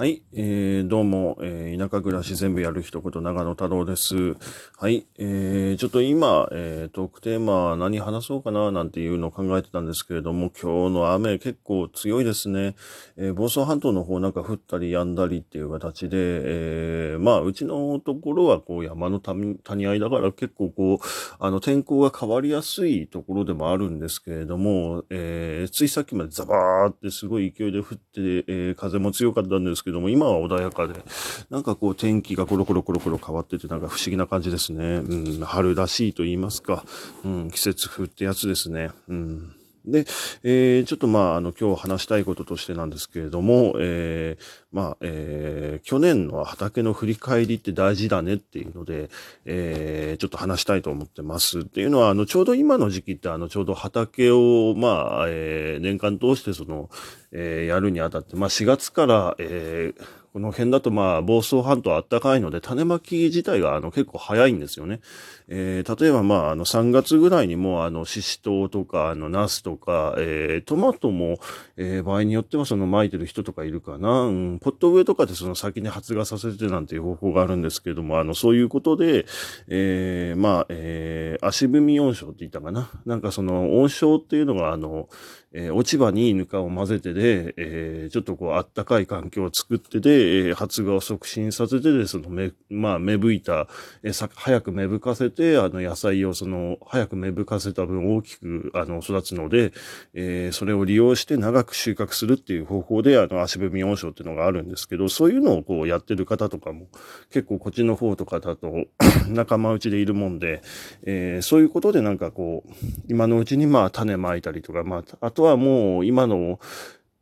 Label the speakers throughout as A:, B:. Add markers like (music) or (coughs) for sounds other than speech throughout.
A: はい、えー、どうも、えー、田舎暮らし全部やる一言、長野太郎です。はい、えー、ちょっと今、えー、トークテーマ何話そうかななんていうのを考えてたんですけれども、今日の雨結構強いですね。えー、房総半島の方なんか降ったり止んだりっていう形で、えー、まあ、うちのところはこう山の谷合いだから結構こう、あの天候が変わりやすいところでもあるんですけれども、えー、ついさっきまでザバーってすごい勢いで降って、えー、風も強かったんですけどけども、今は穏やかで、なんかこう天気がコロコロコロコロ変わってて、なんか不思議な感じですね。うん、春らしいと言いますか、うん、季節風ってやつですね。うん。で、えー、ちょっとまあ、あの、今日話したいこととしてなんですけれども、えー、まあ、えー、去年の畑の振り返りって大事だねっていうので、えー、ちょっと話したいと思ってます。っていうのは、あの、ちょうど今の時期って、あの、ちょうど畑を、まあ、えー、年間通してその、えー、やるにあたって、まあ、4月から、えー、この辺だとまあ、房総半島あったかいので、種まき自体があの結構早いんですよね。えー、例えばまあ、あの3月ぐらいにもあの、シシトウとか、あの、ナスとか、えー、トマトも、えー、場合によってはその巻いてる人とかいるかな。うん、ポット植えとかでその先に発芽させてなんていう方法があるんですけども、あの、そういうことで、えー、まあ、えー、足踏み温床って言ったかな。なんかその温床っていうのがあの、えー、落ち葉にぬかを混ぜてで、えー、ちょっとこう、あったかい環境を作ってで、えー、発芽を促進させてで、そのめ、まあ、芽吹いた、え、さ、早く芽吹かせて、あの、野菜をその、早く芽吹かせた分大きく、あの、育つので、え、それを利用して長く収穫するっていう方法で、あの、足踏み温床っていうのがあるんですけど、そういうのをこう、やってる方とかも、結構こっちの方とかだと (coughs) 仲間内でいるもんで、え、そういうことでなんかこう、今のうちにまあ、種まいたりとか、まあ、あととはもう今の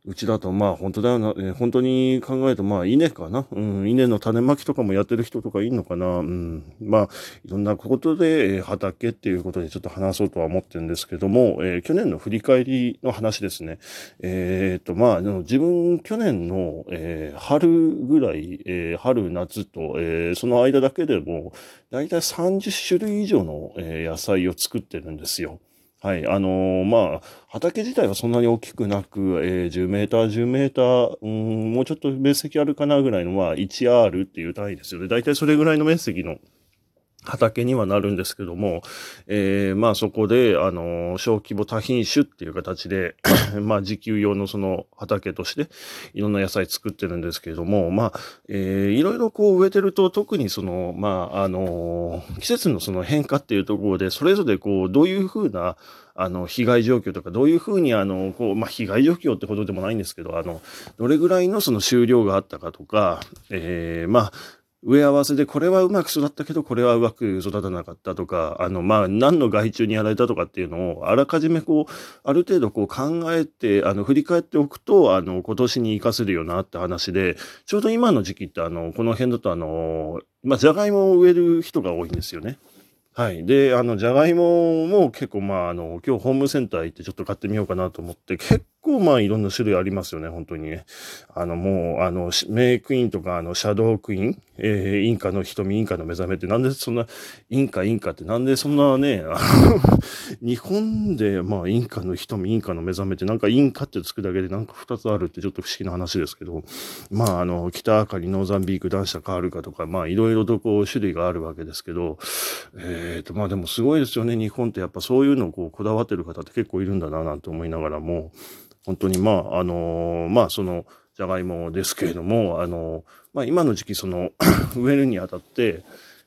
A: うちだとまあ本当だよな、えー、本当に考えるとまあ稲かな。うん、稲の種まきとかもやってる人とかいんのかな。うん、まあいろんなことで、え、畑っていうことでちょっと話そうとは思ってるんですけども、えー、去年の振り返りの話ですね。えっ、とまあ自分去年の、え春ぐらい、え春夏と、えその間だけでもだいたい30種類以上の、え野菜を作ってるんですよ。はい。あのー、まあ、畑自体はそんなに大きくなく、えー、10メーター、10メーター、うん、もうちょっと面積あるかなぐらいの、まあ、1R っていう単位ですよね。大体それぐらいの面積の畑にはなるんですけども、えー、まあそこで、あの、小規模多品種っていう形で (coughs) まあ自給用のその畑として、いろんな野菜作ってるんですけれども、まあ、えー、いろいろこう植えてると、特にその、まあ、あの、季節のその変化っていうところで、それぞれこう、どういうふうな、あの、被害状況とか、どういうふうに、あの、こう、まあ、被害状況ってことでもないんですけど、あの、どれぐらいのその収量があったかとか、えー、まあ、植え合わせでこれはうまく育ったけどこれはうまく育たなかったとか、あの、まあ、何の害虫にやられたとかっていうのをあらかじめこう、ある程度こう考えて、あの、振り返っておくと、あの、今年に活かせるよなって話で、ちょうど今の時期ってあの、この辺だとあの、まあ、じゃがいもを植える人が多いんですよね。はい。で、あの、じゃがいもも結構、まあ、あの、今日ホームセンター行ってちょっと買ってみようかなと思って、結構まあいろんな種類ありますよね、本当にね。あのもう、あの、メイクインとか、あの、シャドウクイーン、えー、インカの瞳、インカの目覚めってなんでそんな、インカ、インカってなんでそんなね、あの日本で、まあ、インカの瞳、インカの目覚めってなんかインカってつくだけでなんか二つあるってちょっと不思議な話ですけど、まあ、あの、北アカリ、ノーザンビーク、男子カールカとか、まあ、いろいろとこう、種類があるわけですけど、えっ、ー、と、まあでもすごいですよね、日本ってやっぱそういうのをこう、こだわってる方って結構いるんだな、なんて思いながらも、本当にまあ、あのー、まあその、じゃがいもですけれども、あのー、まあ今の時期その (coughs) 植えるにあたって、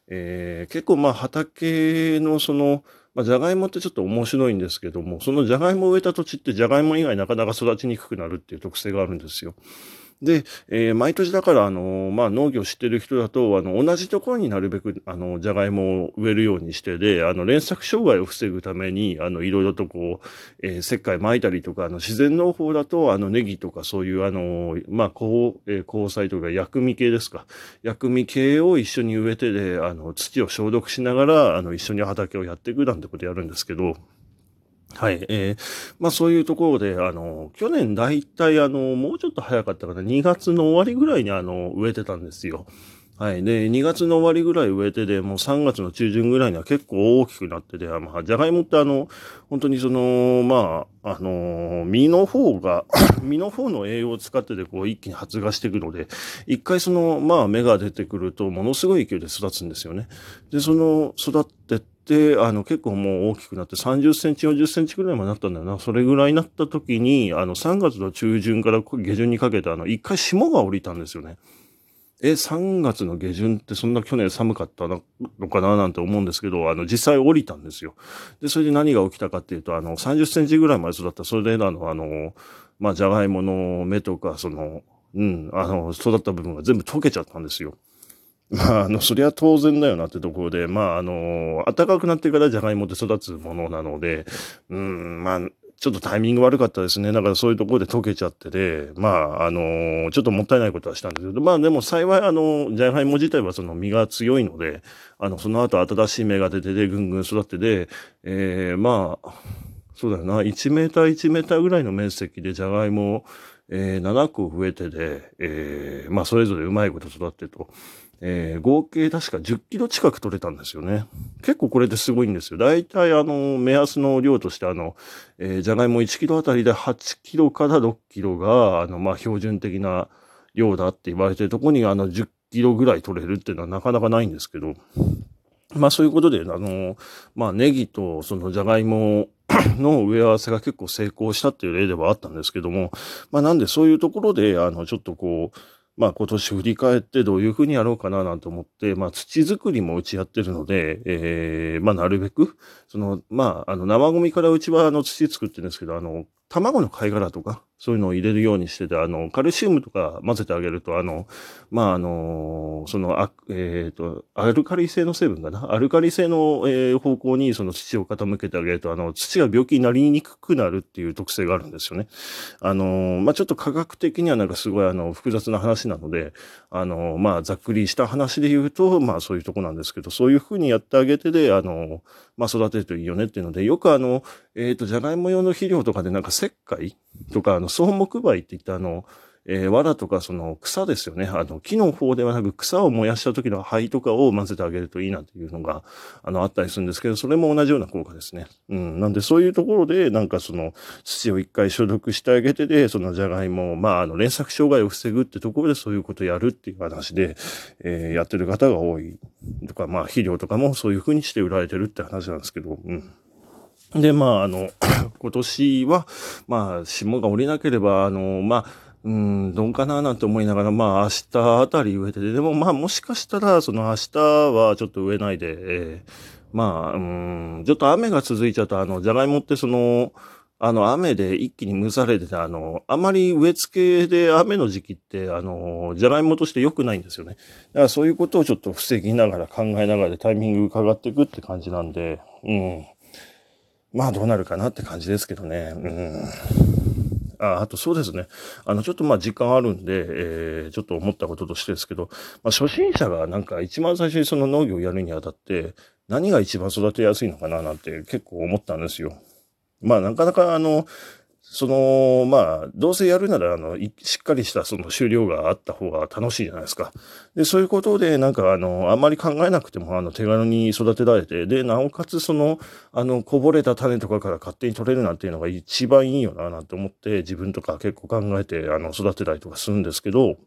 A: えー、結構まあ畑のその、まあ、じゃがいもってちょっと面白いんですけども、そのじゃがいもを植えた土地ってじゃがいも以外なかなか育ちにくくなるっていう特性があるんですよ。で、えー、毎年だから、あの、まあ、農業知ってる人だと、あの、同じところになるべく、あの、じゃがいもを植えるようにしてで、あの、連作障害を防ぐために、あの、いろいろとこう、えー、石灰撒いたりとか、あの、自然農法だと、あの、ネギとかそういう、あの、まあ、こう、えー、交際とか薬味系ですか。薬味系を一緒に植えてで、あの、土を消毒しながら、あの、一緒に畑をやっていくなんてことやるんですけど、はい。えー、まあそういうところで、あの、去年だいたいあの、もうちょっと早かったかな、2月の終わりぐらいにあの、植えてたんですよ。はい。で、2月の終わりぐらい植えてで、もう3月の中旬ぐらいには結構大きくなってて、まあ、じゃがいもってあの、本当にその、まあ、あのー、実の方が (coughs) 実の方の栄養を使ってて、こう、一気に発芽していくので、一回その、まあ、芽が出てくると、ものすごい勢いで育つんですよね。で、その、育ってって、あの、結構もう大きくなって30センチ、40センチぐらいまでなったんだよな。それぐらいになった時に、あの、3月の中旬から下旬にかけて、あの、一回霜が降りたんですよね。え、3月の下旬ってそんな去年寒かったのかななんて思うんですけど、あの、実際降りたんですよ。で、それで何が起きたかっていうと、あの、30センチぐらいまで育った、それであの、あの、まあ、じゃがいもの芽とか、その、うん、あの、育った部分が全部溶けちゃったんですよ。まあ、あの、そりゃ当然だよなってところで、まあ、あの、暖かくなってからじゃがいもって育つものなので、うん、まあ、ちょっとタイミング悪かったですね。だからそういうところで溶けちゃってで、まあ、あのちょっともったいないことはしたんですけど、まあでも幸い、あの、じゃがいも自体はその実が強いので、あの、その後新しい芽が出てで、ぐんぐん育ってで、えー、まあ、そうだよな、1メーター1メーターぐらいの面積でじゃがいもを、えー、7個植えてで、えー、まあそれぞれうまいこと育ってと。えー、合計確か10キロ近く取れたんですよね。結構これですごいんですよ。大体あの、目安の量としてあの、えー、じゃがいも1キロあたりで8キロから6キロが、あの、まあ、標準的な量だって言われてるとこにあの、10キロぐらい取れるっていうのはなかなかないんですけど、まあそういうことで、あの、まあネギとそのじゃがいもの植え合わせが結構成功したっていう例ではあったんですけども、まあなんでそういうところで、あの、ちょっとこう、まあ今年振り返ってどういうふうにやろうかななんて思って、まあ土作りもうちやってるので、ええー、まあなるべく、その、まああの生ゴミからうちはあの土作ってるんですけど、あの、卵の貝殻とか、そういうのを入れるようにしてて、あの、カルシウムとか混ぜてあげると、あの、まあ、あの、その、あえっ、ー、と、アルカリ性の成分かな？アルカリ性の、えー、方向にその土を傾けてあげると、あの、土が病気になりにくくなるっていう特性があるんですよね。あの、まあ、ちょっと科学的にはなんかすごいあの、複雑な話なので、あの、まあ、ざっくりした話で言うと、まあ、そういうとこなんですけど、そういうふうにやってあげてで、あの、まあ、育てるといいよねっていうので、よくあの、えっ、ー、と、じゃがいも用の肥料とかでなんか石灰とか、あの、草木灰って言ったあの、えー、藁とかその草ですよね。あの、木の方ではなく草を燃やした時の灰とかを混ぜてあげるといいなっていうのが、あの、あったりするんですけど、それも同じような効果ですね。うん。なんでそういうところで、なんかその、土を一回消毒してあげてで、そのじゃがいも、まあ、あの、連作障害を防ぐってところでそういうことをやるっていう話で、えー、やってる方が多い。とか、まあ、肥料とかもそういう風にして売られてるって話なんですけど、うん。で、まあ、あの、(clears throat) 今年は、まあ、霜が降りなければ、あの、まあ、うん、どうかななんて思いながら、まあ明日あたり植えてて、でもまあもしかしたら、その明日はちょっと植えないで、えー、まあ、うん、ちょっと雨が続いちゃうと、あの、じゃがいもってその、あの、雨で一気に蒸されてて、あの、あまり植え付けで雨の時期って、あの、じゃがいもとして良くないんですよね。だからそういうことをちょっと防ぎながら考えながらタイミング伺っていくって感じなんで、うん。まあどうなるかなって感じですけどね。うん。あ、あとそうですね。あの、ちょっとまあ時間あるんで、えー、ちょっと思ったこととしてですけど、まあ初心者がなんか一番最初にその農業をやるにあたって、何が一番育てやすいのかななんて結構思ったんですよ。まあなかなかあの、その、まあ、どうせやるなら、あの、しっかりしたその終了があった方が楽しいじゃないですか。で、そういうことで、なんか、あの、あんまり考えなくても、あの、手軽に育てられて、で、なおかつ、その、あの、こぼれた種とかから勝手に取れるなんていうのが一番いいよな、なんて思って、自分とか結構考えて、あの、育てたりとかするんですけど、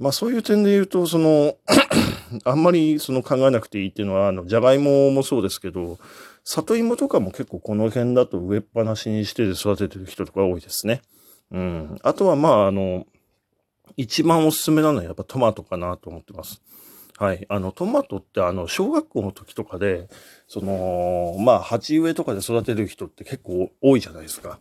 A: まあ、そういう点で言うと、その (clears throat) あんまりその考えなくていいっていうのは、あの、じゃがいももそうですけど、里芋とかも結構この辺だと植えっぱなしにして育ててる人とか多いですね。うん。あとはまあ、あの、一番おすすめなのはやっぱトマトかなと思ってます。はい。あの、トマトってあの、小学校の時とかで、その、まあ、鉢植えとかで育てる人って結構多いじゃないですか。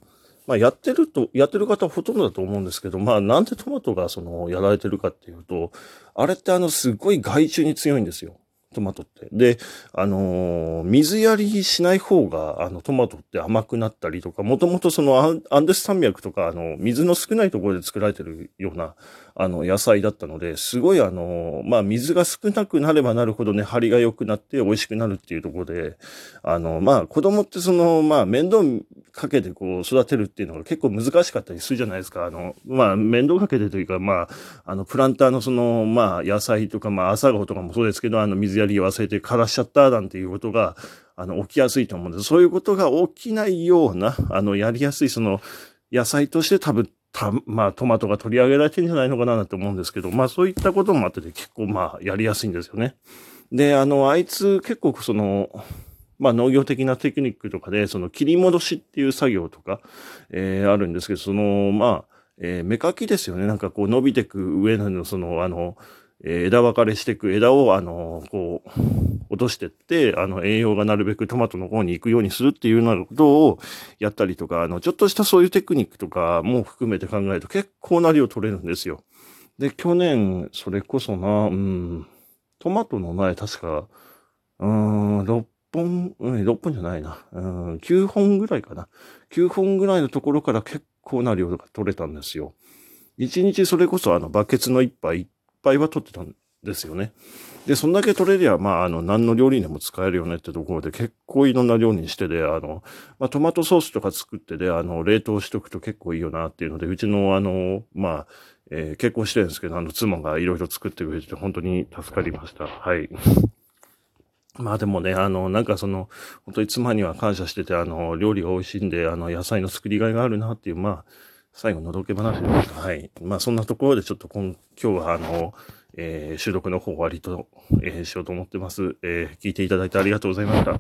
A: まあ、やってると、やってる方ほとんどだと思うんですけど、まあ、なんでトマトがその、やられてるかっていうと、あれってあの、すっごい害虫に強いんですよ。トマトって。で、あのー、水やりしない方が、あの、トマトって甘くなったりとか、もともとそのアンデス山脈とか、あの、水の少ないところで作られてるような、あの、野菜だったので、すごいあの、まあ、水が少なくなればなるほどね、張りが良くなって美味しくなるっていうところで、あの、まあ、子供ってその、まあ、面倒かけてこう、育てるっていうのが結構難しかったりするじゃないですか。あの、まあ、面倒かけてというか、まあ、あの、プランターのその、まあ、野菜とか、まあ、朝顔とかもそうですけど、あの、水やり忘れて枯らしちゃったなんていうことが、あの、起きやすいと思うんです。そういうことが起きないような、あの、やりやすい、その、野菜として多分、た、まあ、トマトが取り上げられてるんじゃないのかななんて思うんですけど、まあ、そういったこともあってて結構、まあ、やりやすいんですよね。で、あの、あいつ結構その、まあ、農業的なテクニックとかで、その切り戻しっていう作業とか、えー、あるんですけど、その、まあ、えー、芽かきですよね。なんかこう伸びてく上の、その、あの、え枝分かれしていく枝を、あの、こう、落としてって、あの、栄養がなるべくトマトの方に行くようにするっていうようなことをやったりとか、あの、ちょっとしたそういうテクニックとかも含めて考えると結構な量取れるんですよ。で、去年、それこそな、うん、トマトの苗確か、うん、6本、うん、6本じゃないな、うん、9本ぐらいかな。9本ぐらいのところから結構な量が取れたんですよ。1日それこそあの、バケツの一杯ぱいは取ってたんですよね。で、そんだけ取れりゃ、まあ、あの、何の料理にも使えるよねってところで結構いろんな料理にしてで、あの、まあ、トマトソースとか作ってで、あの、冷凍しとくと結構いいよなっていうので、うちのあの、まあ、えー、結婚してるんですけど、あの、妻がいろいろ作ってくれて本当に助かりました。はい。(laughs) まあでもね、あの、なんかその、本当に妻には感謝してて、あの、料理が美味しいんで、あの、野菜の作りがいがあるなっていう、まあ、最後のどけ話ですか？はい。まあそんなところでちょっと今今日はあの、えー、収録の方終わりと、えー、しようと思ってます。えー、聞いていただいてありがとうございました。